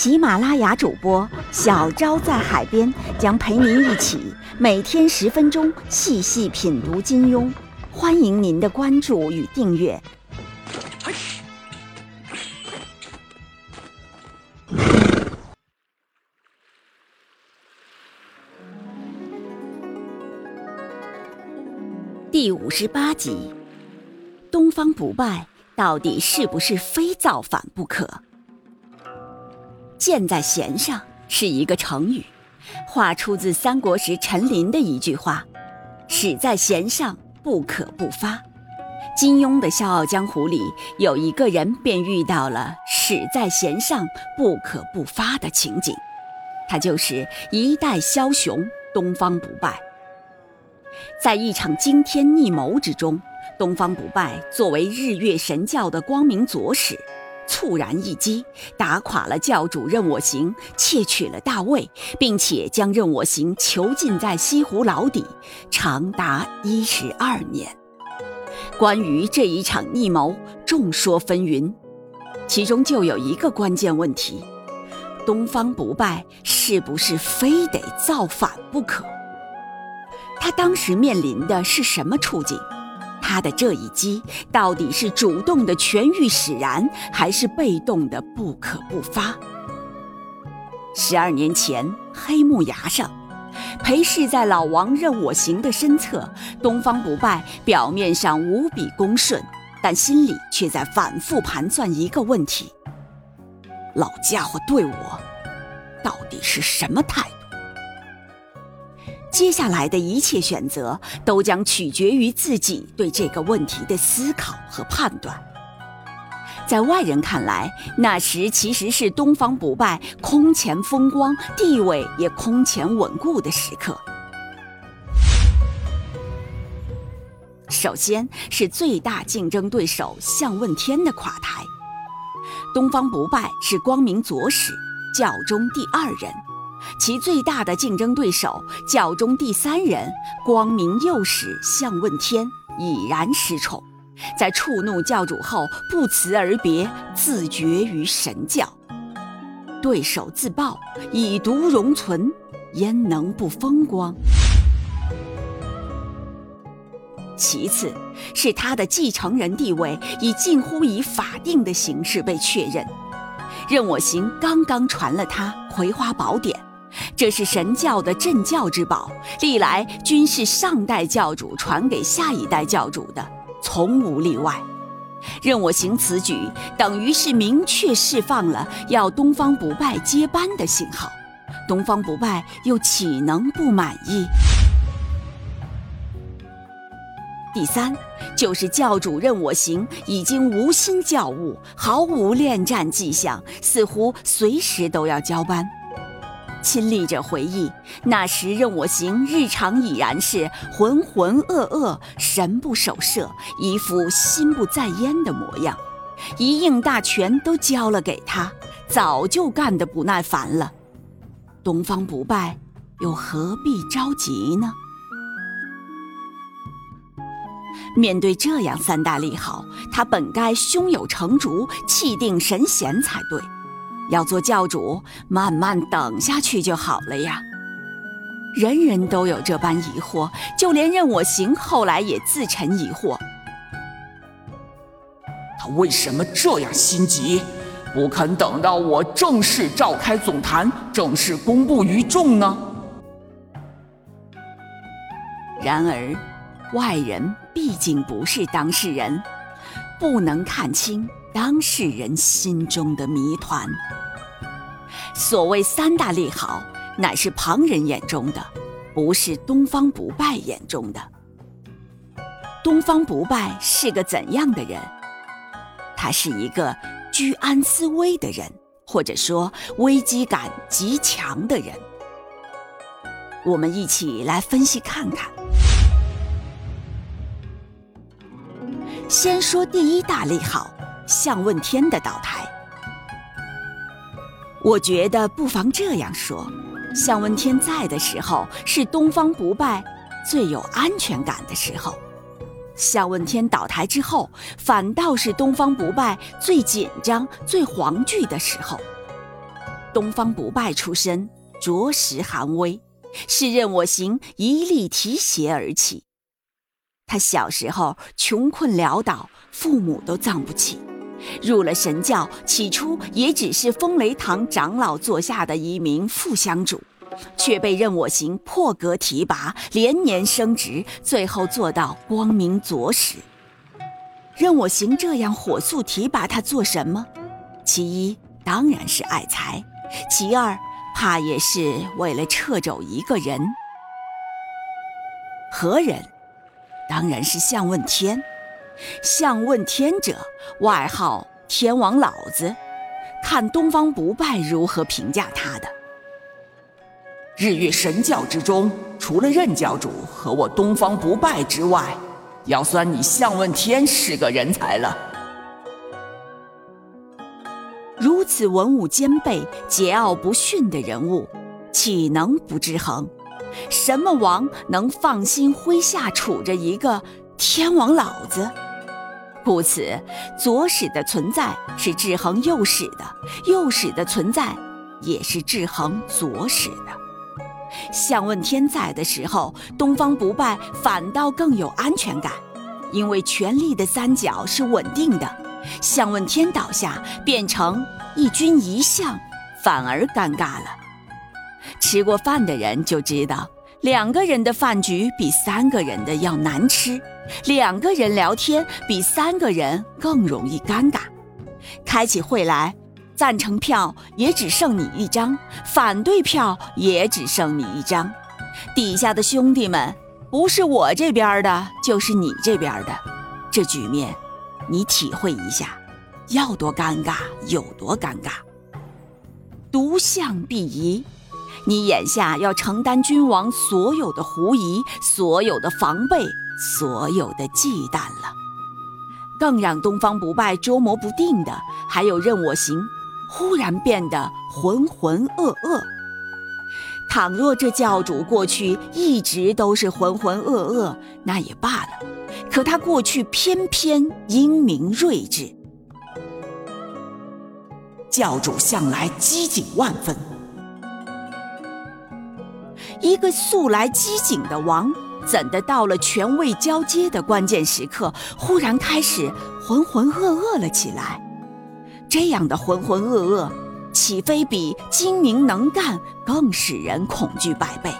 喜马拉雅主播小昭在海边将陪您一起每天十分钟细细品读金庸，欢迎您的关注与订阅。第五十八集，东方不败到底是不是非造反不可？箭在弦上是一个成语，话出自三国时陈琳的一句话：“矢在弦上，不可不发。”金庸的《笑傲江湖》里有一个人便遇到了“矢在弦上，不可不发”的情景，他就是一代枭雄东方不败。在一场惊天逆谋之中，东方不败作为日月神教的光明左使，猝然一击，打垮了教主任我行，窃取了大位，并且将任我行囚禁在西湖牢底，长达一十二年。关于这一场逆谋，众说纷纭，其中就有一个关键问题：东方不败是不是非得造反不可？他当时面临的是什么处境？他的这一击到底是主动的痊愈使然，还是被动的不可不发？十二年前，黑木崖上，裴氏在老王任我行的身侧，东方不败表面上无比恭顺，但心里却在反复盘算一个问题：老家伙对我到底是什么态度？接下来的一切选择都将取决于自己对这个问题的思考和判断。在外人看来，那时其实是东方不败空前风光、地位也空前稳固的时刻。首先是最大竞争对手向问天的垮台。东方不败是光明左使，教中第二人。其最大的竞争对手教中第三人光明右使向问天已然失宠，在触怒教主后不辞而别，自绝于神教。对手自爆，以毒容存，焉能不风光？其次，是他的继承人地位已近乎以法定的形式被确认。任我行刚刚传了他《葵花宝典》。这是神教的镇教之宝，历来均是上代教主传给下一代教主的，从无例外。任我行此举，等于是明确释放了要东方不败接班的信号。东方不败又岂能不满意？第三，就是教主任我行已经无心教务，毫无恋战迹象，似乎随时都要交班。亲历者回忆，那时任我行日常已然是浑浑噩噩、神不守舍，一副心不在焉的模样。一应大权都交了给他，早就干得不耐烦了。东方不败又何必着急呢？面对这样三大利好，他本该胸有成竹、气定神闲才对。要做教主，慢慢等下去就好了呀。人人都有这般疑惑，就连任我行后来也自沉疑惑。他为什么这样心急，不肯等到我正式召开总坛，正式公布于众呢？然而，外人毕竟不是当事人，不能看清当事人心中的谜团。所谓三大利好，乃是旁人眼中的，不是东方不败眼中的。东方不败是个怎样的人？他是一个居安思危的人，或者说危机感极强的人。我们一起来分析看看。先说第一大利好，向问天的倒台。我觉得不妨这样说：向问天在的时候，是东方不败最有安全感的时候；向问天倒台之后，反倒是东方不败最紧张、最惶惧的时候。东方不败出身，着实寒微。是任我行一力提携而起。他小时候穷困潦倒，父母都葬不起。入了神教，起初也只是风雷堂长老座下的一名副香主，却被任我行破格提拔，连年升职，最后做到光明左使。任我行这样火速提拔他做什么？其一当然是爱财，其二。怕也是为了掣肘一个人，何人？当然是向问天。向问天者，外号天王老子。看东方不败如何评价他的。日月神教之中，除了任教主和我东方不败之外，要算你向问天是个人才了。如此文武兼备、桀骜不驯的人物，岂能不制衡？什么王能放心麾下处着一个天王老子？故此，左使的存在是制衡右使的，右使的存在也是制衡左使的。向问天在的时候，东方不败反倒更有安全感，因为权力的三角是稳定的。向问天倒下，变成一君一相，反而尴尬了。吃过饭的人就知道，两个人的饭局比三个人的要难吃，两个人聊天比三个人更容易尴尬。开起会来，赞成票也只剩你一张，反对票也只剩你一张。底下的兄弟们，不是我这边的，就是你这边的，这局面。你体会一下，要多尴尬有多尴尬。独相必疑，你眼下要承担君王所有的狐疑、所有的防备、所有的忌惮了。更让东方不败捉摸不定的，还有任我行忽然变得浑浑噩噩。倘若这教主过去一直都是浑浑噩噩，那也罢了。可他过去偏偏英明睿智，教主向来机警万分。一个素来机警的王，怎的到了权位交接的关键时刻，忽然开始浑浑噩噩了起来？这样的浑浑噩噩，岂非比精明能干更使人恐惧百倍？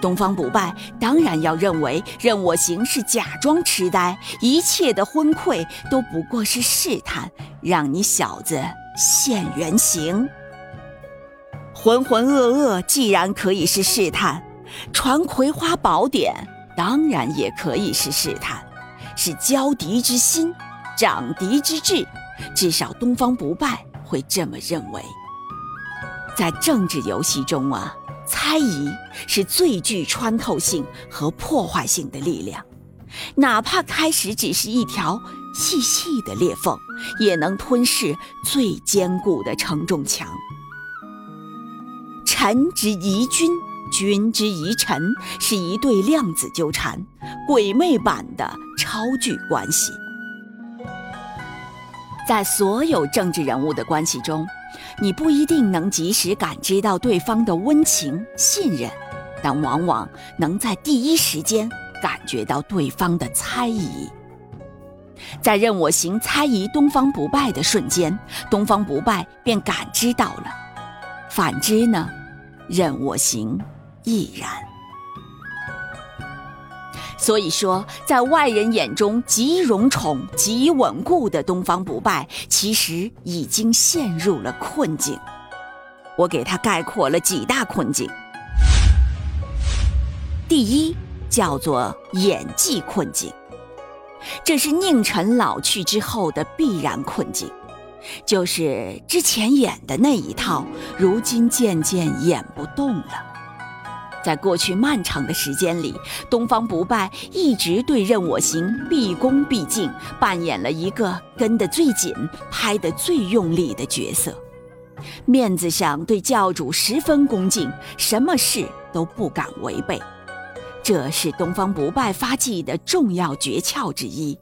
东方不败当然要认为任我行是假装痴呆，一切的昏聩都不过是试探，让你小子现原形。浑浑噩噩既然可以是试探，传葵花宝典当然也可以是试探，是交敌之心，长敌之志，至少东方不败会这么认为。在政治游戏中啊。猜疑是最具穿透性和破坏性的力量，哪怕开始只是一条细细的裂缝，也能吞噬最坚固的承重墙。臣之疑君，君之疑臣，是一对量子纠缠、鬼魅版的超距关系。在所有政治人物的关系中。你不一定能及时感知到对方的温情、信任，但往往能在第一时间感觉到对方的猜疑。在任我行猜疑东方不败的瞬间，东方不败便感知到了；反之呢，任我行亦然。所以说，在外人眼中极荣宠、极稳固的东方不败，其实已经陷入了困境。我给他概括了几大困境：第一，叫做演技困境，这是宁臣老去之后的必然困境。就是之前演的那一套，如今渐渐演不动了。在过去漫长的时间里，东方不败一直对任我行毕恭毕敬，扮演了一个跟得最紧、拍得最用力的角色，面子上对教主十分恭敬，什么事都不敢违背。这是东方不败发迹的重要诀窍之一。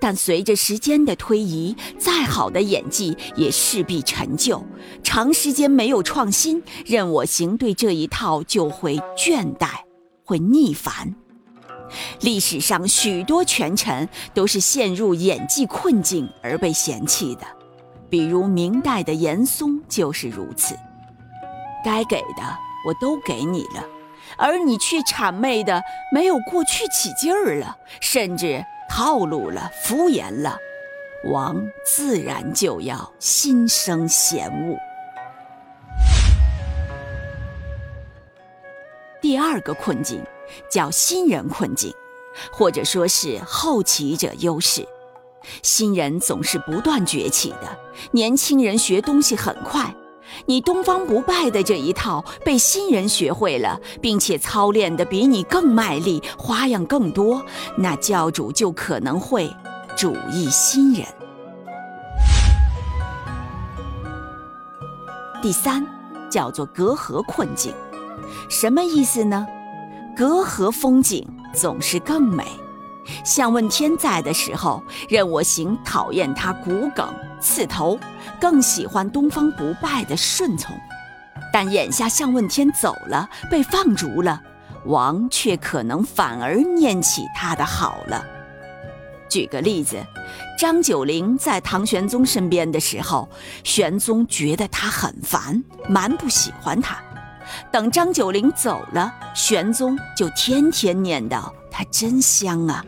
但随着时间的推移，再好的演技也势必陈旧。长时间没有创新，任我行对这一套就会倦怠，会腻烦。历史上许多权臣都是陷入演技困境而被嫌弃的，比如明代的严嵩就是如此。该给的我都给你了，而你却谄媚的没有过去起劲儿了，甚至。套路了，敷衍了，王自然就要心生嫌恶。第二个困境叫新人困境，或者说是后起者优势。新人总是不断崛起的，年轻人学东西很快。你东方不败的这一套被新人学会了，并且操练的比你更卖力，花样更多，那教主就可能会主意新人。第三，叫做隔阂困境，什么意思呢？隔阂风景总是更美。向问天在的时候，任我行讨厌他骨梗刺头。更喜欢东方不败的顺从，但眼下向问天走了，被放逐了，王却可能反而念起他的好了。举个例子，张九龄在唐玄宗身边的时候，玄宗觉得他很烦，蛮不喜欢他；等张九龄走了，玄宗就天天念叨他真香啊。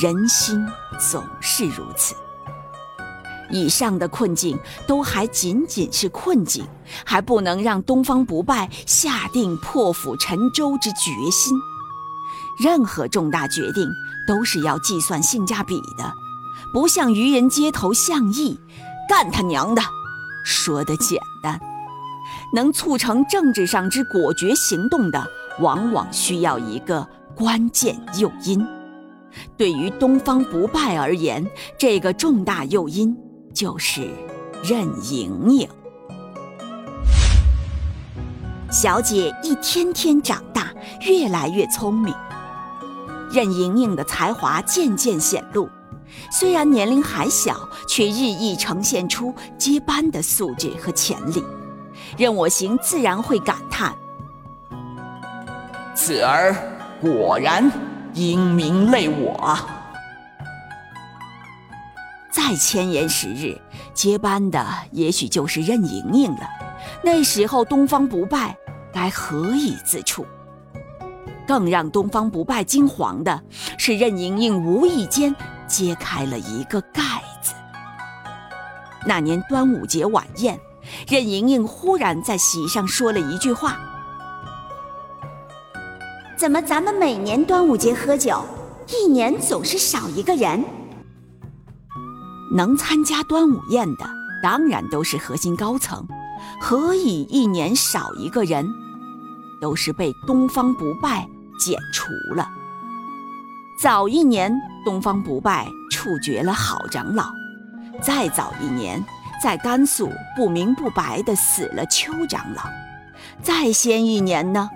人心总是如此。以上的困境都还仅仅是困境，还不能让东方不败下定破釜沉舟之决心。任何重大决定都是要计算性价比的，不像愚人街头巷议，干他娘的，说的简单。能促成政治上之果决行动的，往往需要一个关键诱因。对于东方不败而言，这个重大诱因。就是任盈盈，小姐一天天长大，越来越聪明。任盈盈的才华渐渐显露，虽然年龄还小，却日益呈现出接班的素质和潜力。任我行自然会感叹：此儿果然英明泪我！再千言十日，接班的也许就是任盈盈了。那时候，东方不败该何以自处？更让东方不败惊惶的是，任盈盈无意间揭开了一个盖子。那年端午节晚宴，任盈盈忽然在席上说了一句话：“怎么咱们每年端午节喝酒，一年总是少一个人？”能参加端午宴的，当然都是核心高层，何以一年少一个人？都是被东方不败剪除了。早一年，东方不败处决了好长老；再早一年，在甘肃不明不白的死了邱长老；再先一年呢，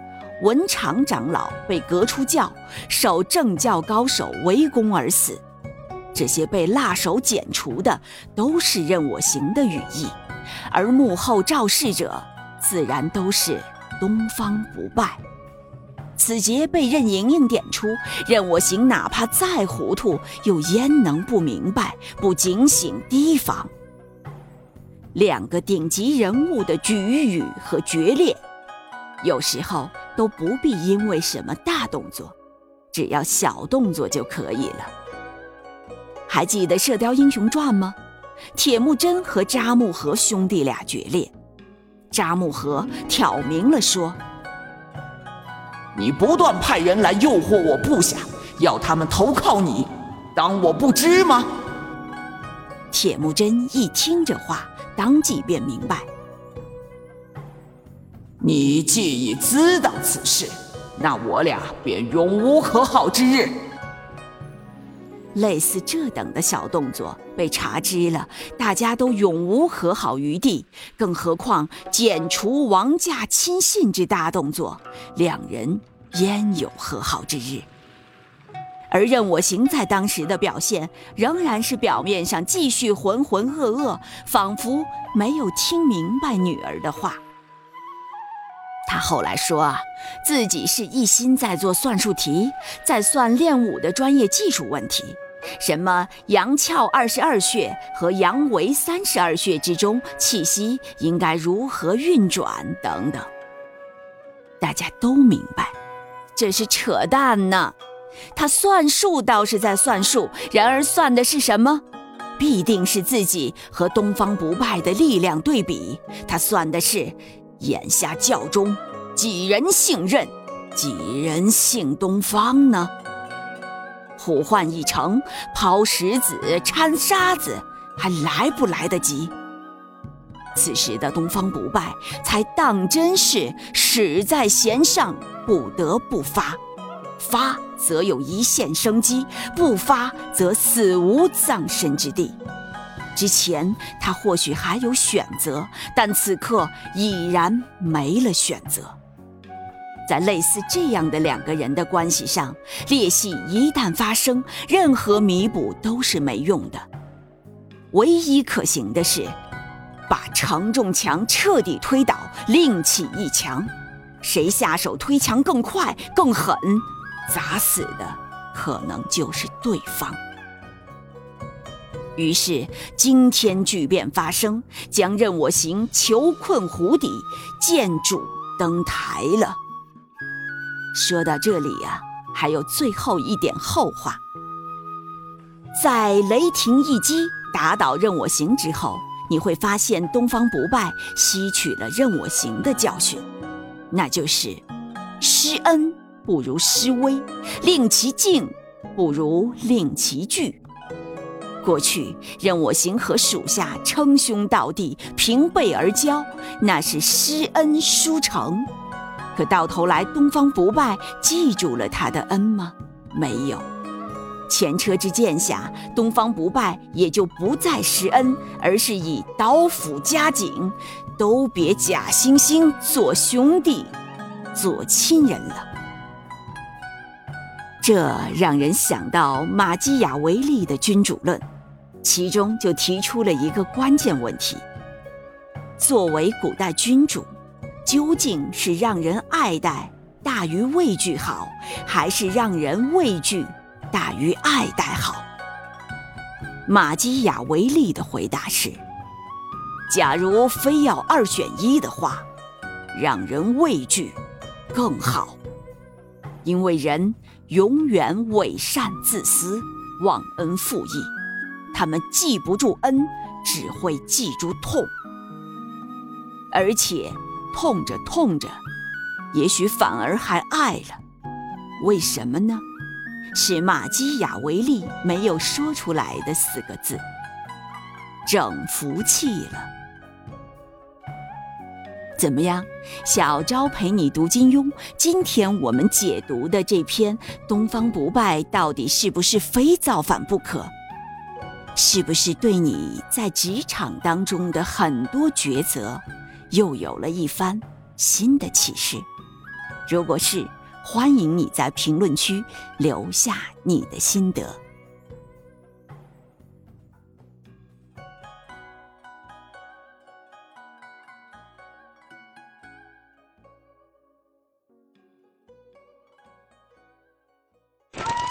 文长长老被革出教，受正教高手围攻而死。这些被辣手剪除的，都是任我行的羽翼，而幕后肇事者，自然都是东方不败。此节被任盈盈点出，任我行哪怕再糊涂，又焉能不明白、不警醒提防？两个顶级人物的举语和决裂，有时候都不必因为什么大动作，只要小动作就可以了。还记得《射雕英雄传》吗？铁木真和扎木合兄弟俩决裂，扎木合挑明了说：“你不断派人来诱惑我部下，要他们投靠你，当我不知吗？”铁木真一听这话，当即便明白。你既已知道此事，那我俩便永无和好之日。类似这等的小动作被查知了，大家都永无和好余地。更何况剪除王驾亲信之大动作，两人焉有和好之日？而任我行在当时的表现，仍然是表面上继续浑浑噩噩，仿佛没有听明白女儿的话。他后来说啊，自己是一心在做算术题，在算练武的专业技术问题，什么阳窍二十二穴和阳维三十二穴之中，气息应该如何运转等等。大家都明白，这是扯淡呢。他算数倒是在算数，然而算的是什么？必定是自己和东方不败的力量对比。他算的是。眼下教中，几人信任，几人信东方呢？呼唤一成，抛石子、掺沙子，还来不来得及？此时的东方不败，才当真是矢在弦上，不得不发。发则有一线生机，不发则死无葬身之地。之前他或许还有选择，但此刻已然没了选择。在类似这样的两个人的关系上，裂隙一旦发生，任何弥补都是没用的。唯一可行的是，把承重墙彻底推倒，另起一墙。谁下手推墙更快更狠，砸死的可能就是对方。于是惊天巨变发生，将任我行囚困湖底，见主登台了。说到这里呀，还有最后一点后话。在雷霆一击打倒任我行之后，你会发现东方不败吸取了任我行的教训，那就是施恩不如施威，令其敬不如令其惧。过去任我行和属下称兄道弟、平辈而交，那是施恩书诚。可到头来，东方不败记住了他的恩吗？没有。前车之鉴下，东方不败也就不再施恩，而是以刀斧加紧，都别假惺惺做兄弟、做亲人了。这让人想到马基雅维利的君主论。其中就提出了一个关键问题：作为古代君主，究竟是让人爱戴大于畏惧好，还是让人畏惧大于爱戴好？马基雅维利的回答是：假如非要二选一的话，让人畏惧更好，因为人永远伪善自私，忘恩负义。他们记不住恩，只会记住痛，而且痛着痛着，也许反而还爱了。为什么呢？是马基雅维利没有说出来的四个字：整服气了。怎么样？小昭陪你读金庸。今天我们解读的这篇《东方不败》，到底是不是非造反不可？是不是对你在职场当中的很多抉择，又有了一番新的启示？如果是，欢迎你在评论区留下你的心得。